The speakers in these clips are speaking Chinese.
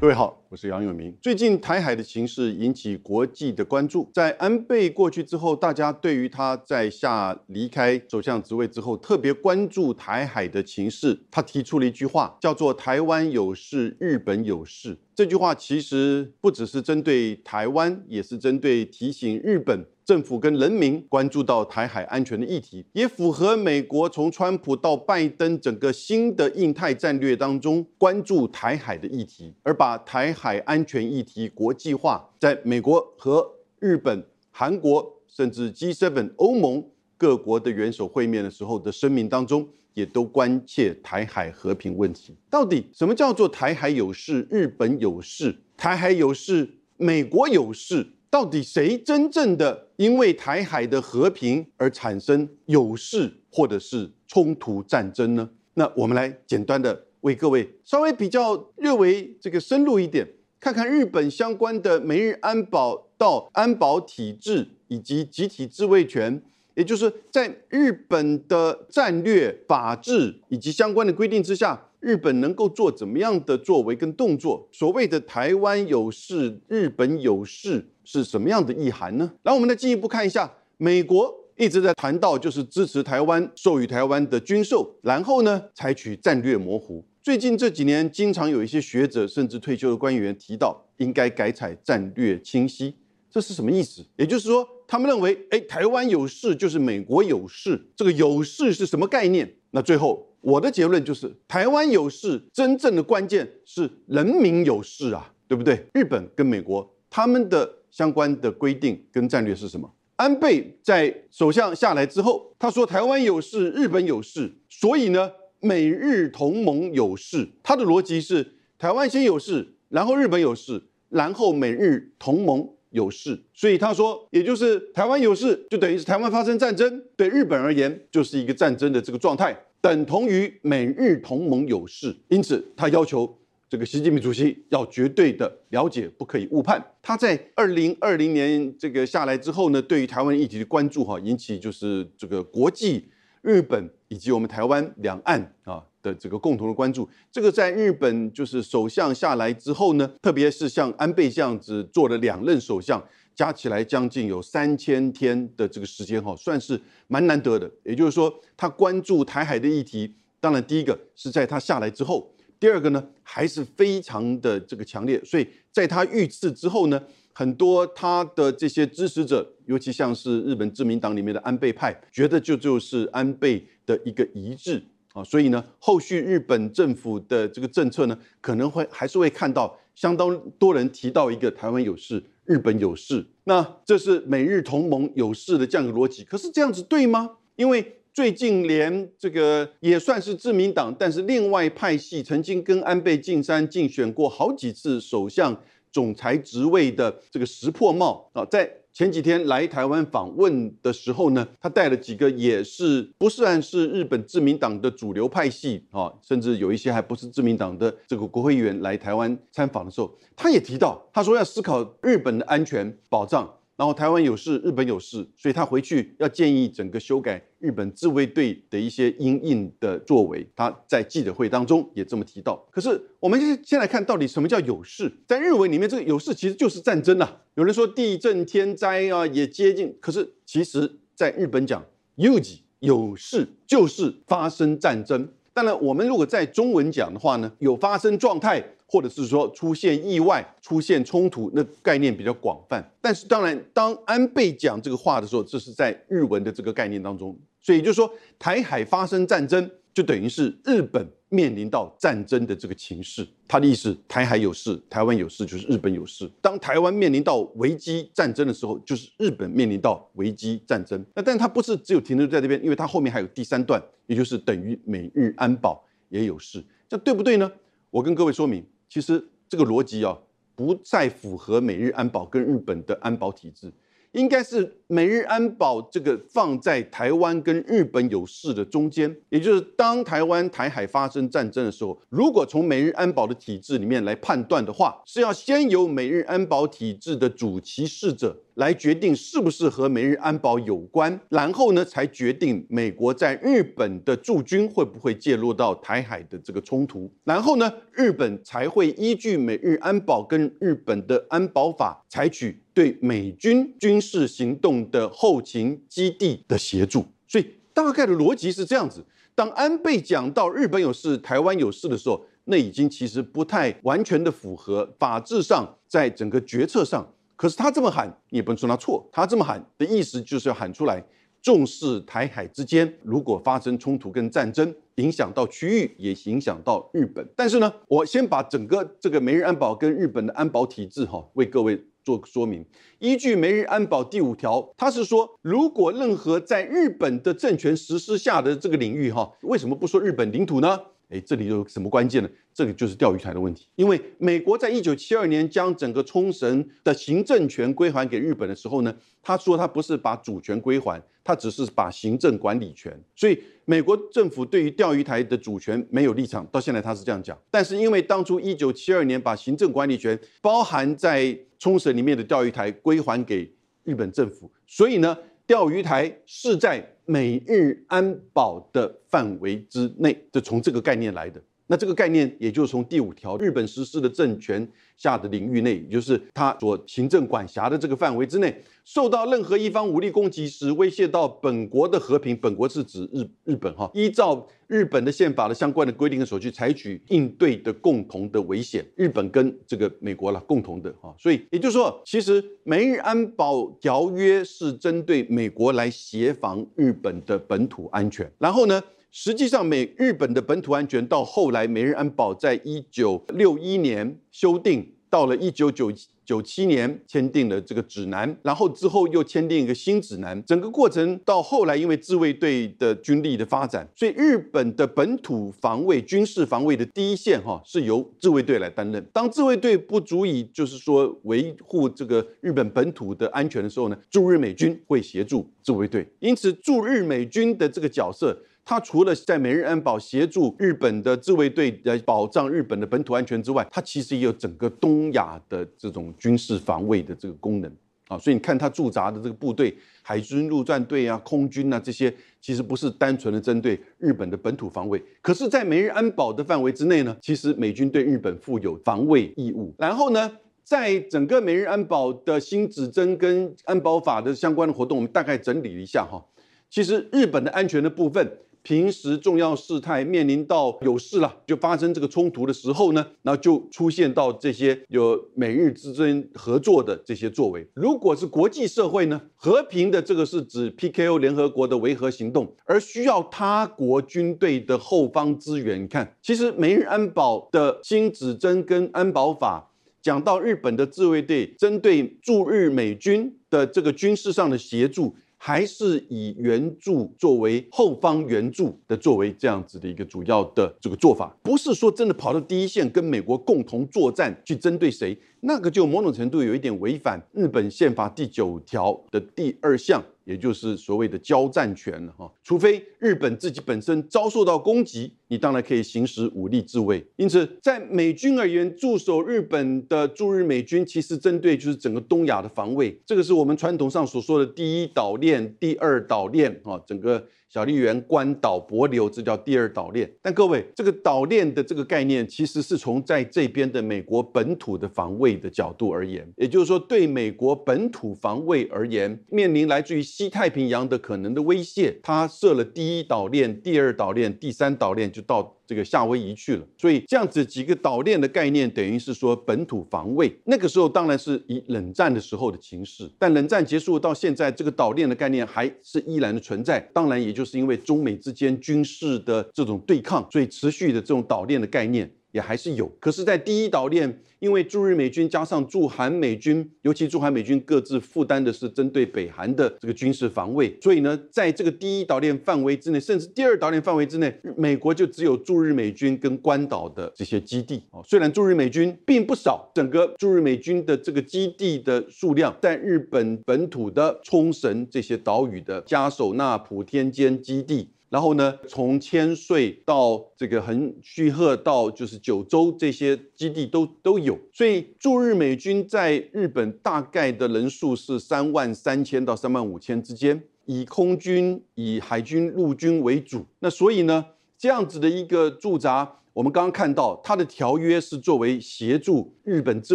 各位好，我是杨永明。最近台海的情势引起国际的关注。在安倍过去之后，大家对于他在下离开首相职位之后，特别关注台海的情势。他提出了一句话，叫做“台湾有事，日本有事”。这句话其实不只是针对台湾，也是针对提醒日本。政府跟人民关注到台海安全的议题，也符合美国从川普到拜登整个新的印太战略当中关注台海的议题，而把台海安全议题国际化，在美国和日本、韩国甚至 G7 欧盟各国的元首会面的时候的声明当中，也都关切台海和平问题。到底什么叫做台海有事，日本有事？台海有事，美国有事？到底谁真正的因为台海的和平而产生有事或者是冲突战争呢？那我们来简单的为各位稍微比较略微这个深入一点，看看日本相关的美日安保到安保体制以及集体自卫权，也就是在日本的战略、法治以及相关的规定之下。日本能够做怎么样的作为跟动作？所谓的台湾有事，日本有事是什么样的意涵呢？然后我们再进一步看一下，美国一直在谈到就是支持台湾，授予台湾的军售，然后呢采取战略模糊。最近这几年，经常有一些学者甚至退休的官员提到，应该改采战略清晰，这是什么意思？也就是说，他们认为，哎，台湾有事就是美国有事，这个有事是什么概念？那最后。我的结论就是，台湾有事，真正的关键是人民有事啊，对不对？日本跟美国他们的相关的规定跟战略是什么？安倍在首相下来之后，他说台湾有事，日本有事，所以呢，美日同盟有事。他的逻辑是，台湾先有事，然后日本有事，然后美日同盟有事。所以他说，也就是台湾有事，就等于是台湾发生战争，对日本而言就是一个战争的这个状态。等同于美日同盟有事，因此他要求这个习近平主席要绝对的了解，不可以误判。他在二零二零年这个下来之后呢，对于台湾议题的关注哈，引起就是这个国际、日本以及我们台湾两岸啊的这个共同的关注。这个在日本就是首相下来之后呢，特别是像安倍这样子做了两任首相。加起来将近有三千天的这个时间哈，算是蛮难得的。也就是说，他关注台海的议题，当然第一个是在他下来之后，第二个呢还是非常的这个强烈。所以在他遇刺之后呢，很多他的这些支持者，尤其像是日本自民党里面的安倍派，觉得就就是安倍的一个遗志啊。所以呢，后续日本政府的这个政策呢，可能会还是会看到相当多人提到一个台湾有事。日本有事，那这是美日同盟有事的这样一个逻辑。可是这样子对吗？因为最近连这个也算是自民党，但是另外派系曾经跟安倍晋三竞选过好几次首相、总裁职位的这个石破茂啊，在。前几天来台湾访问的时候呢，他带了几个也是不算是日本自民党的主流派系啊，甚至有一些还不是自民党的这个国会议员来台湾参访的时候，他也提到，他说要思考日本的安全保障。然后台湾有事，日本有事，所以他回去要建议整个修改日本自卫队的一些应应的作为。他在记者会当中也这么提到。可是我们先先来看到底什么叫有事，在日文里面，这个有事其实就是战争呐。有人说地震天灾啊也接近，可是其实在日本讲有事有事就是发生战争。当然，我们如果在中文讲的话呢，有发生状态。或者是说出现意外、出现冲突，那概念比较广泛。但是当然，当安倍讲这个话的时候，这是在日文的这个概念当中。所以就是说，台海发生战争，就等于是日本面临到战争的这个情势。他的意思，台海有事，台湾有事，就是日本有事。当台湾面临到危机战争的时候，就是日本面临到危机战争。那但他不是只有停留在这边，因为它后面还有第三段，也就是等于美日安保也有事。这对不对呢？我跟各位说明。其实这个逻辑啊，不再符合美日安保跟日本的安保体制，应该是美日安保这个放在台湾跟日本有事的中间，也就是当台湾台海发生战争的时候，如果从美日安保的体制里面来判断的话，是要先由美日安保体制的主其事者。来决定是不是和美日安保有关，然后呢，才决定美国在日本的驻军会不会介入到台海的这个冲突，然后呢，日本才会依据美日安保跟日本的安保法，采取对美军军事行动的后勤基地的协助。所以大概的逻辑是这样子：当安倍讲到日本有事、台湾有事的时候，那已经其实不太完全的符合法制上，在整个决策上。可是他这么喊，你也不能说他错。他这么喊的意思就是要喊出来，重视台海之间如果发生冲突跟战争，影响到区域，也影响到日本。但是呢，我先把整个这个美日安保跟日本的安保体制哈，为各位做说明。依据美日安保第五条，他是说，如果任何在日本的政权实施下的这个领域哈，为什么不说日本领土呢？哎，这里有什么关键呢？这个就是钓鱼台的问题。因为美国在一九七二年将整个冲绳的行政权归还给日本的时候呢，他说他不是把主权归还，他只是把行政管理权。所以美国政府对于钓鱼台的主权没有立场，到现在他是这样讲。但是因为当初一九七二年把行政管理权包含在冲绳里面的钓鱼台归还给日本政府，所以呢，钓鱼台是在。美日安保的范围之内，就从这个概念来的。那这个概念，也就是从第五条日本实施的政权下的领域内，也就是他所行政管辖的这个范围之内。受到任何一方武力攻击时，威胁到本国的和平，本国是指日日本哈，依照日本的宪法的相关的规定和手续，采取应对的共同的危险。日本跟这个美国了共同的哈，所以也就是说，其实美日安保条约是针对美国来协防日本的本土安全。然后呢，实际上美日本的本土安全到后来，美日安保在一九六一年修订，到了一九九。九七年签订了这个指南，然后之后又签订一个新指南。整个过程到后来，因为自卫队的军力的发展，所以日本的本土防卫、军事防卫的第一线哈是由自卫队来担任。当自卫队不足以就是说维护这个日本本土的安全的时候呢，驻日美军会协助自卫队。因此，驻日美军的这个角色。他除了在美日安保协助日本的自卫队来保障日本的本土安全之外，他其实也有整个东亚的这种军事防卫的这个功能啊。所以你看他驻扎的这个部队，海军陆战队啊、空军啊这些，其实不是单纯的针对日本的本土防卫。可是，在美日安保的范围之内呢，其实美军对日本负有防卫义务。然后呢，在整个美日安保的新指针跟安保法的相关的活动，我们大概整理了一下哈。其实日本的安全的部分。平时重要事态面临到有事了，就发生这个冲突的时候呢，那就出现到这些有美日之间合作的这些作为。如果是国际社会呢，和平的这个是指 PKO 联合国的维和行动，而需要他国军队的后方支援。你看，其实美日安保的新指针跟安保法讲到日本的自卫队针对驻日美军的这个军事上的协助。还是以援助作为后方援助的作为这样子的一个主要的这个做法，不是说真的跑到第一线跟美国共同作战去针对谁，那个就某种程度有一点违反日本宪法第九条的第二项。也就是所谓的交战权了哈，除非日本自己本身遭受到攻击，你当然可以行使武力自卫。因此，在美军而言，驻守日本的驻日美军其实针对就是整个东亚的防卫，这个是我们传统上所说的第一岛链、第二岛链啊，整个。小笠原、关岛、帛琉，这叫第二岛链。但各位，这个岛链的这个概念，其实是从在这边的美国本土的防卫的角度而言，也就是说，对美国本土防卫而言，面临来自于西太平洋的可能的威胁，它设了第一岛链、第二岛链、第三岛链，就到。这个夏威夷去了，所以这样子几个岛链的概念，等于是说本土防卫。那个时候当然是以冷战的时候的情势，但冷战结束到现在，这个岛链的概念还是依然的存在。当然，也就是因为中美之间军事的这种对抗，所以持续的这种岛链的概念也还是有，可是，在第一岛链，因为驻日美军加上驻韩美军，尤其驻韩美军各自负担的是针对北韩的这个军事防卫，所以呢，在这个第一岛链范围之内，甚至第二岛链范围之内，美国就只有驻日美军跟关岛的这些基地哦。虽然驻日美军并不少，整个驻日美军的这个基地的数量，在日本本土的冲绳这些岛屿的加手纳普天间基地。然后呢，从千岁到这个横须贺到就是九州这些基地都都有，所以驻日美军在日本大概的人数是三万三千到三万五千之间，以空军、以海军、陆军为主。那所以呢，这样子的一个驻扎，我们刚刚看到它的条约是作为协助日本自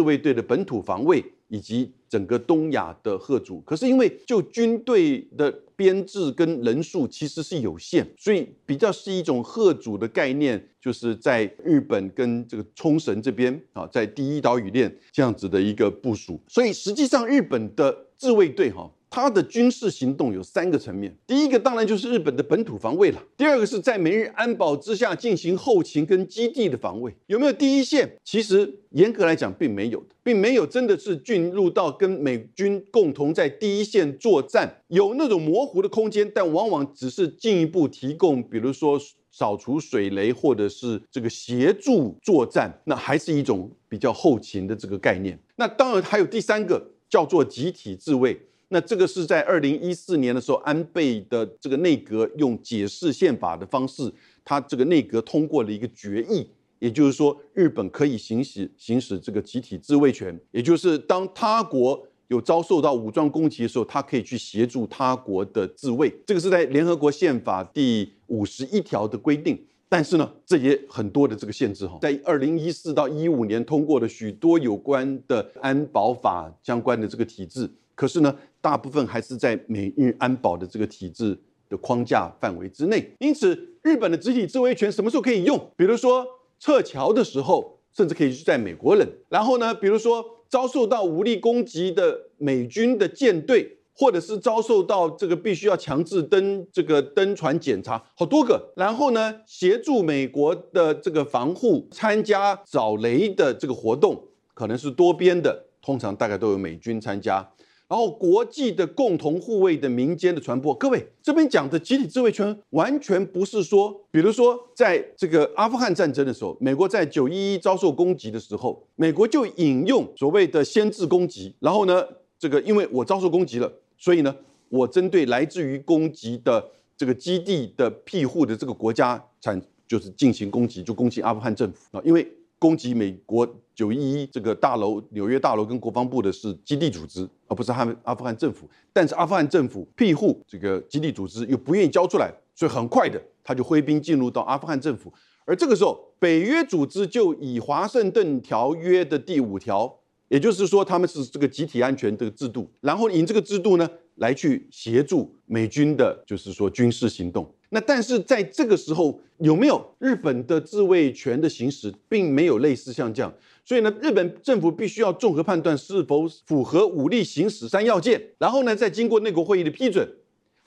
卫队的本土防卫。以及整个东亚的贺主，可是因为就军队的编制跟人数其实是有限，所以比较是一种贺主的概念，就是在日本跟这个冲绳这边啊，在第一岛屿链这样子的一个部署，所以实际上日本的自卫队哈。它的军事行动有三个层面，第一个当然就是日本的本土防卫了，第二个是在美日安保之下进行后勤跟基地的防卫，有没有第一线？其实严格来讲并没有的，并没有真的是进入到跟美军共同在第一线作战，有那种模糊的空间，但往往只是进一步提供，比如说扫除水雷或者是这个协助作战，那还是一种比较后勤的这个概念。那当然还有第三个叫做集体自卫。那这个是在二零一四年的时候，安倍的这个内阁用解释宪法的方式，他这个内阁通过了一个决议，也就是说，日本可以行使行使这个集体自卫权，也就是当他国有遭受到武装攻击的时候，他可以去协助他国的自卫。这个是在联合国宪法第五十一条的规定。但是呢，这也很多的这个限制哈，在二零一四到一五年通过了许多有关的安保法相关的这个体制，可是呢。大部分还是在美日安保的这个体制的框架范围之内，因此日本的集体自卫权什么时候可以用？比如说撤侨的时候，甚至可以是在美国人。然后呢，比如说遭受到武力攻击的美军的舰队，或者是遭受到这个必须要强制登这个登船检查，好多个。然后呢，协助美国的这个防护，参加找雷的这个活动，可能是多边的，通常大概都有美军参加。然后国际的共同护卫的民间的传播，各位这边讲的集体自卫权，完全不是说，比如说在这个阿富汗战争的时候，美国在九一一遭受攻击的时候，美国就引用所谓的先制攻击，然后呢，这个因为我遭受攻击了，所以呢，我针对来自于攻击的这个基地的庇护的这个国家产就是进行攻击，就攻击阿富汗政府啊，因为。攻击美国九一一这个大楼、纽约大楼跟国防部的是基地组织，而不是他们阿富汗政府。但是阿富汗政府庇护这个基地组织，又不愿意交出来，所以很快的他就挥兵进入到阿富汗政府。而这个时候，北约组织就以华盛顿条约的第五条，也就是说他们是这个集体安全这个制度，然后以这个制度呢来去协助美军的，就是说军事行动。那但是在这个时候，有没有日本的自卫权的行使，并没有类似像这样，所以呢，日本政府必须要综合判断是否符合武力行使三要件，然后呢，再经过内阁会议的批准。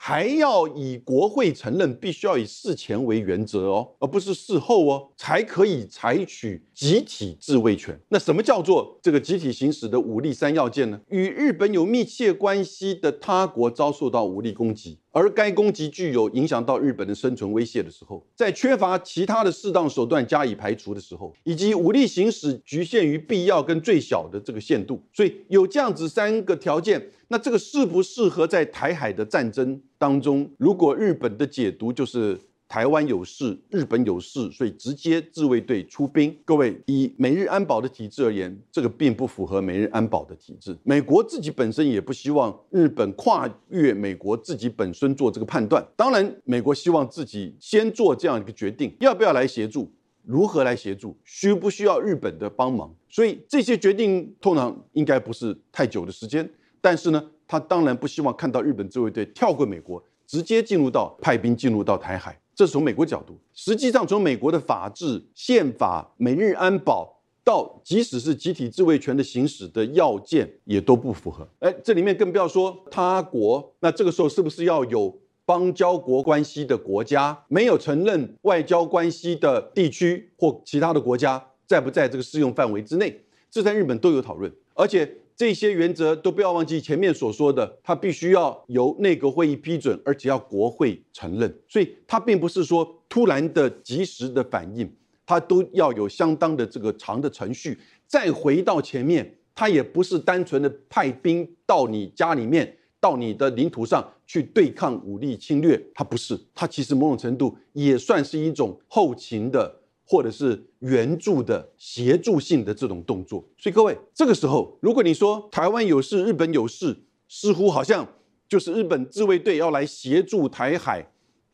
还要以国会承认，必须要以事前为原则哦，而不是事后哦，才可以采取集体自卫权。那什么叫做这个集体行使的武力三要件呢？与日本有密切关系的他国遭受到武力攻击，而该攻击具有影响到日本的生存威胁的时候，在缺乏其他的适当手段加以排除的时候，以及武力行使局限于必要跟最小的这个限度，所以有这样子三个条件。那这个适不适合在台海的战争当中？如果日本的解读就是台湾有事，日本有事，所以直接自卫队出兵。各位，以美日安保的体制而言，这个并不符合美日安保的体制。美国自己本身也不希望日本跨越美国自己本身做这个判断。当然，美国希望自己先做这样一个决定，要不要来协助，如何来协助，需不需要日本的帮忙？所以这些决定通常应该不是太久的时间。但是呢，他当然不希望看到日本自卫队跳过美国，直接进入到派兵进入到台海。这是从美国角度。实际上，从美国的法治、宪法、美日安保到即使是集体自卫权的行使的要件，也都不符合。哎，这里面更不要说他国。那这个时候是不是要有邦交国关系的国家，没有承认外交关系的地区或其他的国家？在不在这个适用范围之内，这在日本都有讨论，而且这些原则都不要忘记前面所说的，它必须要由内阁会议批准，而且要国会承认，所以它并不是说突然的及时的反应，它都要有相当的这个长的程序。再回到前面，它也不是单纯的派兵到你家里面。到你的领土上去对抗武力侵略，它不是，它其实某种程度也算是一种后勤的或者是援助的协助性的这种动作。所以各位，这个时候如果你说台湾有事，日本有事，似乎好像就是日本自卫队要来协助台海，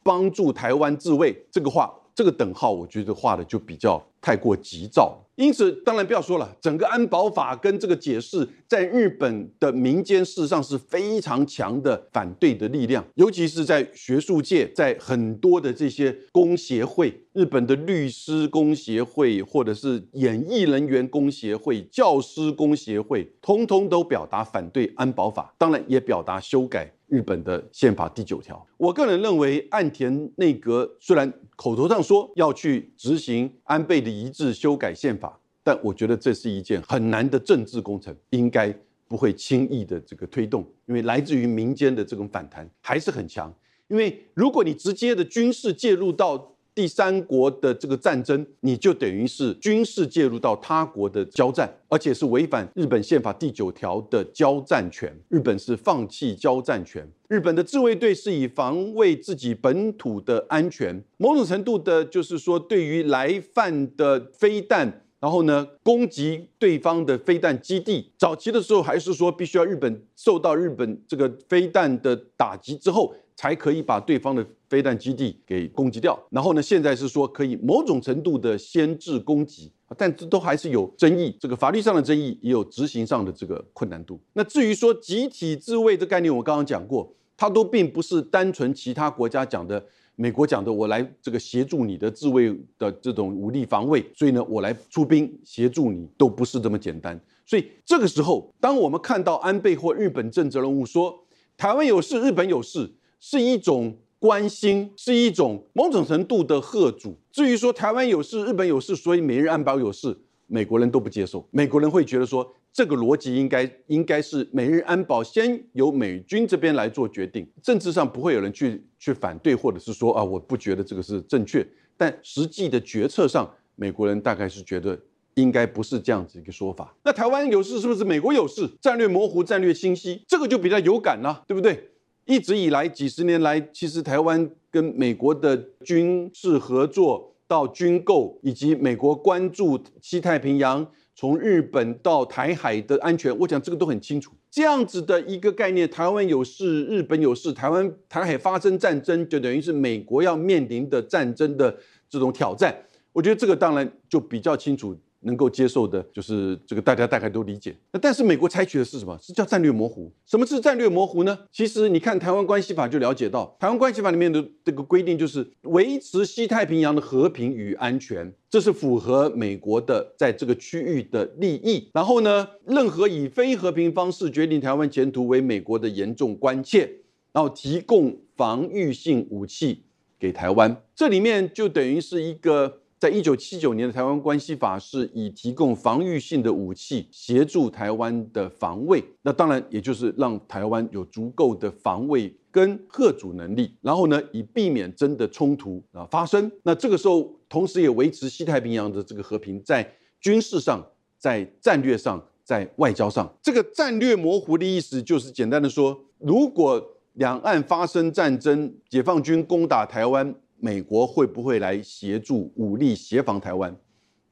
帮助台湾自卫，这个话，这个等号，我觉得画的就比较太过急躁。因此，当然不要说了，整个安保法跟这个解释，在日本的民间事实上是非常强的反对的力量，尤其是在学术界，在很多的这些工协会，日本的律师工协会，或者是演艺人员工协会、教师工协会，通通都表达反对安保法，当然也表达修改日本的宪法第九条。我个人认为，岸田内阁虽然口头上说要去执行安倍的一致修改宪法。但我觉得这是一件很难的政治工程，应该不会轻易的这个推动，因为来自于民间的这种反弹还是很强。因为如果你直接的军事介入到第三国的这个战争，你就等于是军事介入到他国的交战，而且是违反日本宪法第九条的交战权。日本是放弃交战权，日本的自卫队是以防卫自己本土的安全，某种程度的，就是说对于来犯的飞弹。然后呢，攻击对方的飞弹基地。早期的时候还是说，必须要日本受到日本这个飞弹的打击之后，才可以把对方的飞弹基地给攻击掉。然后呢，现在是说可以某种程度的先制攻击，但这都还是有争议。这个法律上的争议，也有执行上的这个困难度。那至于说集体自卫的概念，我刚刚讲过，它都并不是单纯其他国家讲的。美国讲的，我来这个协助你的自卫的这种武力防卫，所以呢，我来出兵协助你，都不是这么简单。所以这个时候，当我们看到安倍或日本政治人物说台湾有事，日本有事，是一种关心，是一种某种程度的贺主。至于说台湾有事，日本有事，所以美日安保有事，美国人都不接受。美国人会觉得说。这个逻辑应该应该是美日安保先由美军这边来做决定，政治上不会有人去去反对，或者是说啊，我不觉得这个是正确。但实际的决策上，美国人大概是觉得应该不是这样子一个说法。那台湾有事是不是美国有事？战略模糊，战略清晰，这个就比较有感了，对不对？一直以来几十年来，其实台湾跟美国的军事合作到军购，以及美国关注西太平洋。从日本到台海的安全，我讲这个都很清楚。这样子的一个概念，台湾有事，日本有事，台湾台海发生战争，就等于是美国要面临的战争的这种挑战。我觉得这个当然就比较清楚。能够接受的，就是这个大家大概都理解。那但是美国采取的是什么？是叫战略模糊。什么是战略模糊呢？其实你看《台湾关系法》就了解到，《台湾关系法》里面的这个规定就是维持西太平洋的和平与安全，这是符合美国的在这个区域的利益。然后呢，任何以非和平方式决定台湾前途为美国的严重关切，然后提供防御性武器给台湾。这里面就等于是一个。在一九七九年的台湾关系法是以提供防御性的武器协助台湾的防卫，那当然也就是让台湾有足够的防卫跟贺主能力，然后呢，以避免真的冲突啊发生。那这个时候，同时也维持西太平洋的这个和平，在军事上、在战略上、在外交上，这个战略模糊的意思就是简单的说，如果两岸发生战争，解放军攻打台湾。美国会不会来协助武力协防台湾？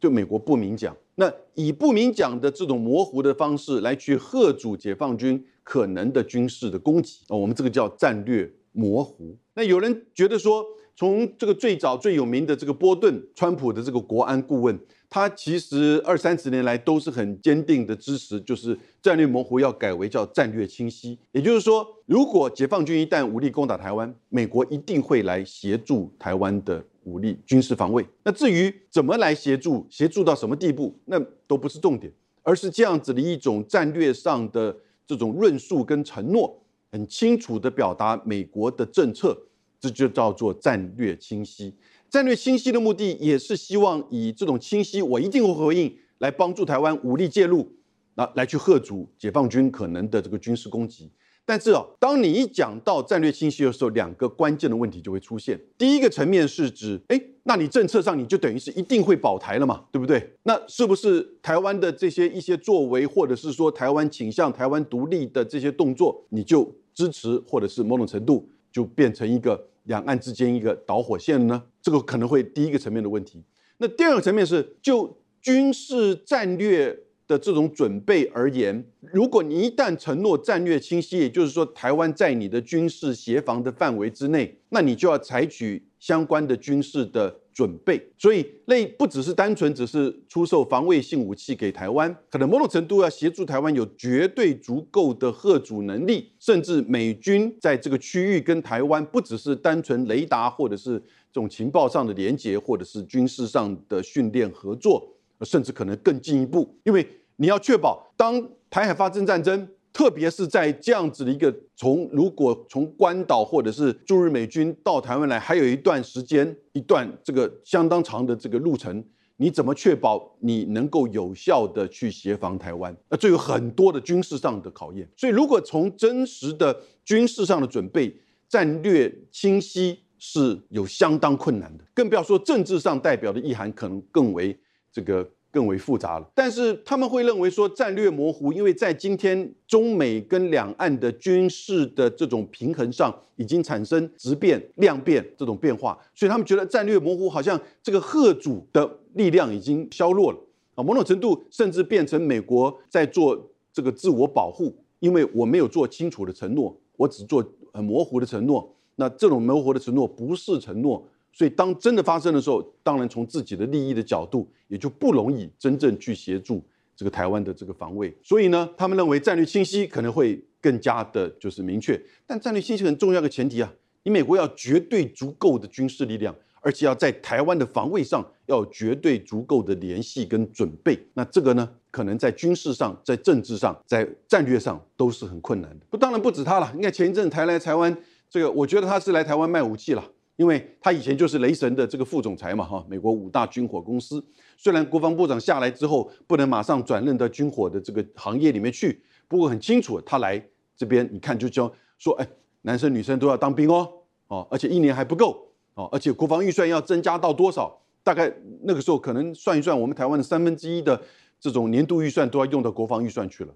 就美国不明讲，那以不明讲的这种模糊的方式来去贺阻解放军可能的军事的攻击啊，我们这个叫战略模糊。那有人觉得说，从这个最早最有名的这个波顿，川普的这个国安顾问。他其实二三十年来都是很坚定的支持，就是战略模糊要改为叫战略清晰。也就是说，如果解放军一旦武力攻打台湾，美国一定会来协助台湾的武力军事防卫。那至于怎么来协助，协助到什么地步，那都不是重点，而是这样子的一种战略上的这种论述跟承诺，很清楚的表达美国的政策，这就叫做战略清晰。战略清晰的目的也是希望以这种清晰，我一定会回应，来帮助台湾武力介入，那来去贺阻解放军可能的这个军事攻击。但是哦，当你一讲到战略清晰的时候，两个关键的问题就会出现。第一个层面是指，哎，那你政策上你就等于是一定会保台了嘛，对不对？那是不是台湾的这些一些作为，或者是说台湾倾向台湾独立的这些动作，你就支持，或者是某种程度就变成一个两岸之间一个导火线呢？这个可能会第一个层面的问题。那第二个层面是就军事战略。的这种准备而言，如果你一旦承诺战略清晰，也就是说台湾在你的军事协防的范围之内，那你就要采取相关的军事的准备。所以，那不只是单纯只是出售防卫性武器给台湾，可能某种程度要协助台湾有绝对足够的贺阻能力，甚至美军在这个区域跟台湾不只是单纯雷达或者是这种情报上的连接，或者是军事上的训练合作。甚至可能更进一步，因为你要确保，当台海发生战争，特别是在这样子的一个从如果从关岛或者是驻日美军到台湾来，还有一段时间，一段这个相当长的这个路程，你怎么确保你能够有效的去协防台湾？那这有很多的军事上的考验。所以，如果从真实的军事上的准备、战略清晰是有相当困难的，更不要说政治上代表的意涵可能更为。这个更为复杂了，但是他们会认为说战略模糊，因为在今天中美跟两岸的军事的这种平衡上已经产生质变、量变这种变化，所以他们觉得战略模糊好像这个贺主的力量已经削弱了啊，某种程度甚至变成美国在做这个自我保护，因为我没有做清楚的承诺，我只做很模糊的承诺，那这种模糊的承诺不是承诺。所以，当真的发生的时候，当然从自己的利益的角度，也就不容易真正去协助这个台湾的这个防卫。所以呢，他们认为战略清晰可能会更加的就是明确。但战略清晰很重要的前提啊，你美国要绝对足够的军事力量，而且要在台湾的防卫上要绝对足够的联系跟准备。那这个呢，可能在军事上、在政治上、在战略上都是很困难的。不，当然不止他了。你看前一阵台来台湾，这个我觉得他是来台湾卖武器了。因为他以前就是雷神的这个副总裁嘛，哈，美国五大军火公司。虽然国防部长下来之后不能马上转任到军火的这个行业里面去，不过很清楚，他来这边，你看就叫说，哎，男生女生都要当兵哦，哦，而且一年还不够，哦，而且国防预算要增加到多少？大概那个时候可能算一算，我们台湾的三分之一的这种年度预算都要用到国防预算去了，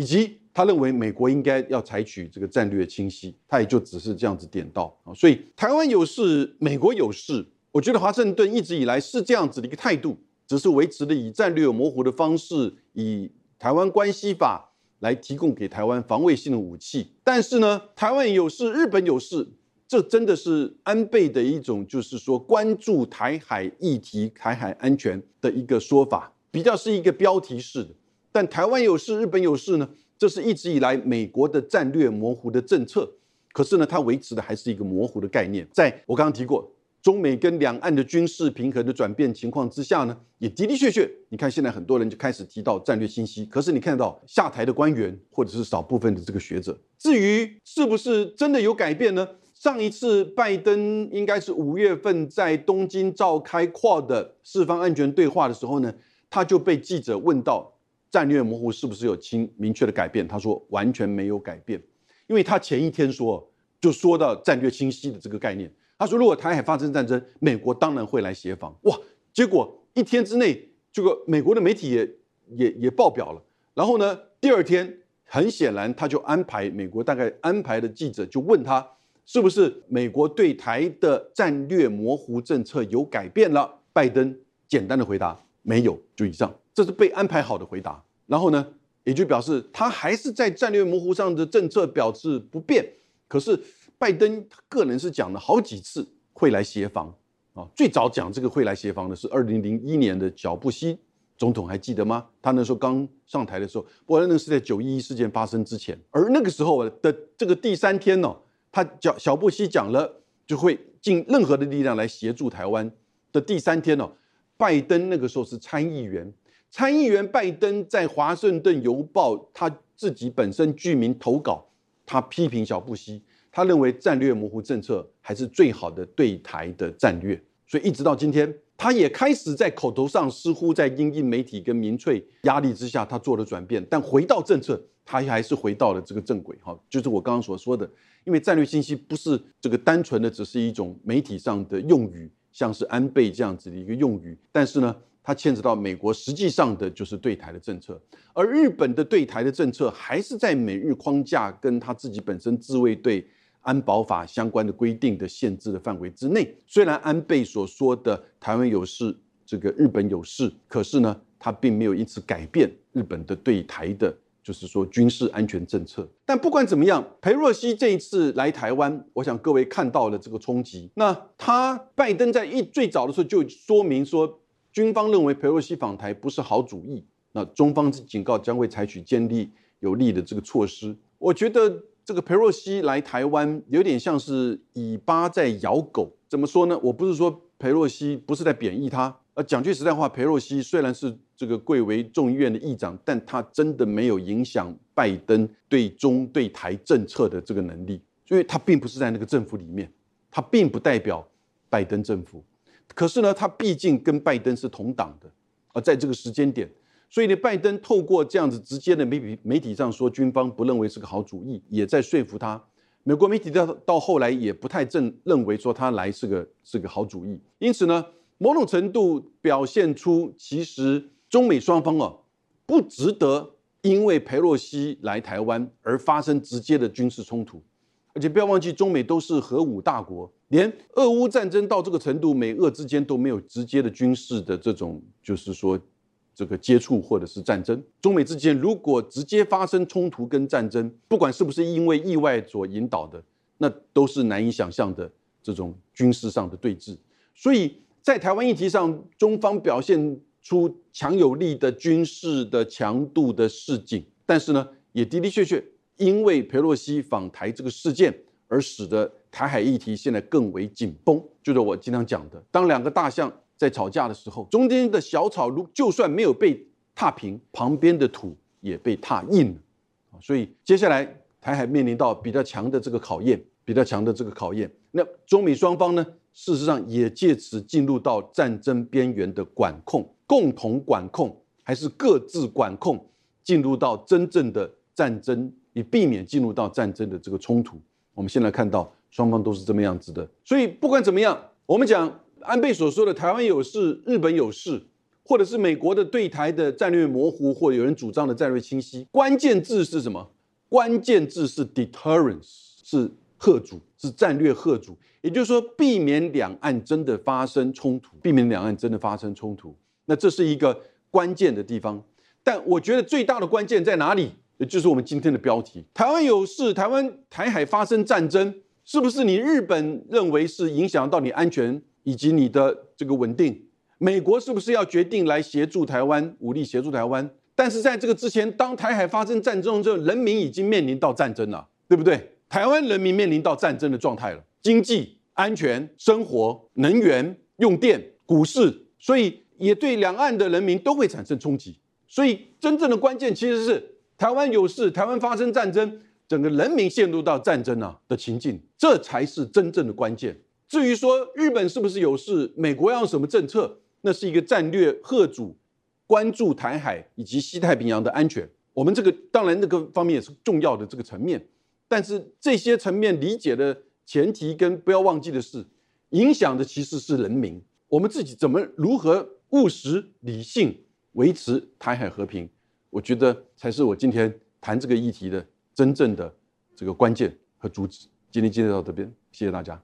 以及。他认为美国应该要采取这个战略清晰，他也就只是这样子点到啊。所以台湾有事，美国有事。我觉得华盛顿一直以来是这样子的一个态度，只是维持的以战略模糊的方式，以台湾关系法来提供给台湾防卫性的武器。但是呢，台湾有事，日本有事，这真的是安倍的一种，就是说关注台海议题、台海安全的一个说法，比较是一个标题式的。但台湾有事，日本有事呢？这是一直以来美国的战略模糊的政策，可是呢，它维持的还是一个模糊的概念。在我刚刚提过，中美跟两岸的军事平衡的转变情况之下呢，也的的确确，你看现在很多人就开始提到战略信息。可是你看到下台的官员或者是少部分的这个学者，至于是不是真的有改变呢？上一次拜登应该是五月份在东京召开 QUAD 四方安全对话的时候呢，他就被记者问到。战略模糊是不是有清明确的改变？他说完全没有改变，因为他前一天说就说到战略清晰的这个概念。他说如果台海发生战争，美国当然会来协防。哇，结果一天之内，这个美国的媒体也也也爆表了。然后呢，第二天很显然他就安排美国大概安排的记者就问他，是不是美国对台的战略模糊政策有改变了？拜登简单的回答没有，就以上。这是被安排好的回答，然后呢，也就表示他还是在战略模糊上的政策表示不变。可是拜登个人是讲了好几次会来协防啊，最早讲这个会来协防的是二零零一年的小布希总统，还记得吗？他那时候刚上台的时候，不过那是在九一一事件发生之前，而那个时候的这个第三天呢，他讲小布希讲了就会尽任何的力量来协助台湾的第三天呢，拜登那个时候是参议员。参议员拜登在《华盛顿邮报》他自己本身居民投稿，他批评小布希，他认为战略模糊政策还是最好的对台的战略。所以一直到今天，他也开始在口头上似乎在英印媒体跟民粹压力之下，他做了转变。但回到政策，他还是回到了这个正轨。哈，就是我刚刚所说的，因为战略信息不是这个单纯的只是一种媒体上的用语，像是安倍这样子的一个用语，但是呢，它牵扯到美国实际上的就是对台的政策，而日本的对台的政策还是在美日框架跟他自己本身自卫队。安保法相关的规定的限制的范围之内，虽然安倍所说的台湾有事，这个日本有事，可是呢，他并没有因此改变日本的对台的，就是说军事安全政策。但不管怎么样，裴若曦这一次来台湾，我想各位看到了这个冲击。那他拜登在一最早的时候就说明说，军方认为裴若曦访台不是好主意，那中方警告将会采取坚立有力的这个措施。我觉得。这个裴若曦来台湾，有点像是尾巴在咬狗。怎么说呢？我不是说裴若曦不是在贬义他，呃，讲句实在话，裴若曦虽然是这个贵为众议院的议长，但他真的没有影响拜登对中对台政策的这个能力，因为他并不是在那个政府里面，他并不代表拜登政府。可是呢，他毕竟跟拜登是同党的，而在这个时间点。所以呢，拜登透过这样子直接的媒体媒体上说，军方不认为是个好主意，也在说服他。美国媒体到到后来也不太正认为说他来是个是个好主意。因此呢，某种程度表现出其实中美双方哦不值得因为佩洛西来台湾而发生直接的军事冲突。而且不要忘记，中美都是核武大国，连俄乌战争到这个程度，美俄之间都没有直接的军事的这种，就是说。这个接触或者是战争，中美之间如果直接发生冲突跟战争，不管是不是因为意外所引导的，那都是难以想象的这种军事上的对峙。所以在台湾议题上，中方表现出强有力的军事的强度的示警，但是呢，也的的确确因为佩洛西访台这个事件，而使得台海议题现在更为紧绷。就是我经常讲的，当两个大象。在吵架的时候，中间的小草如就算没有被踏平，旁边的土也被踏硬了所以接下来台海面临到比较强的这个考验，比较强的这个考验。那中美双方呢，事实上也借此进入到战争边缘的管控，共同管控还是各自管控，进入到真正的战争，以避免进入到战争的这个冲突。我们现在看到双方都是这么样子的。所以不管怎么样，我们讲。安倍所说的“台湾有事，日本有事”，或者是美国的对台的战略模糊，或有人主张的战略清晰，关键字是什么？关键字是 deterrence，是贺主，是战略贺主。也就是说，避免两岸真的发生冲突，避免两岸真的发生冲突。那这是一个关键的地方。但我觉得最大的关键在哪里？也就是我们今天的标题：台湾有事，台湾台海发生战争，是不是你日本认为是影响到你安全？以及你的这个稳定，美国是不是要决定来协助台湾武力协助台湾？但是在这个之前，当台海发生战争之后，人民已经面临到战争了，对不对？台湾人民面临到战争的状态了，经济、安全、生活、能源、用电、股市，所以也对两岸的人民都会产生冲击。所以真正的关键其实是台湾有事，台湾发生战争，整个人民陷入到战争啊的情境，这才是真正的关键。至于说日本是不是有事，美国要用什么政策，那是一个战略贺主，关注台海以及西太平洋的安全。我们这个当然那个方面也是重要的这个层面，但是这些层面理解的前提跟不要忘记的是，影响的其实是人民。我们自己怎么如何务实理性维持台海和平，我觉得才是我今天谈这个议题的真正的这个关键和主旨。今天介绍到这边，谢谢大家。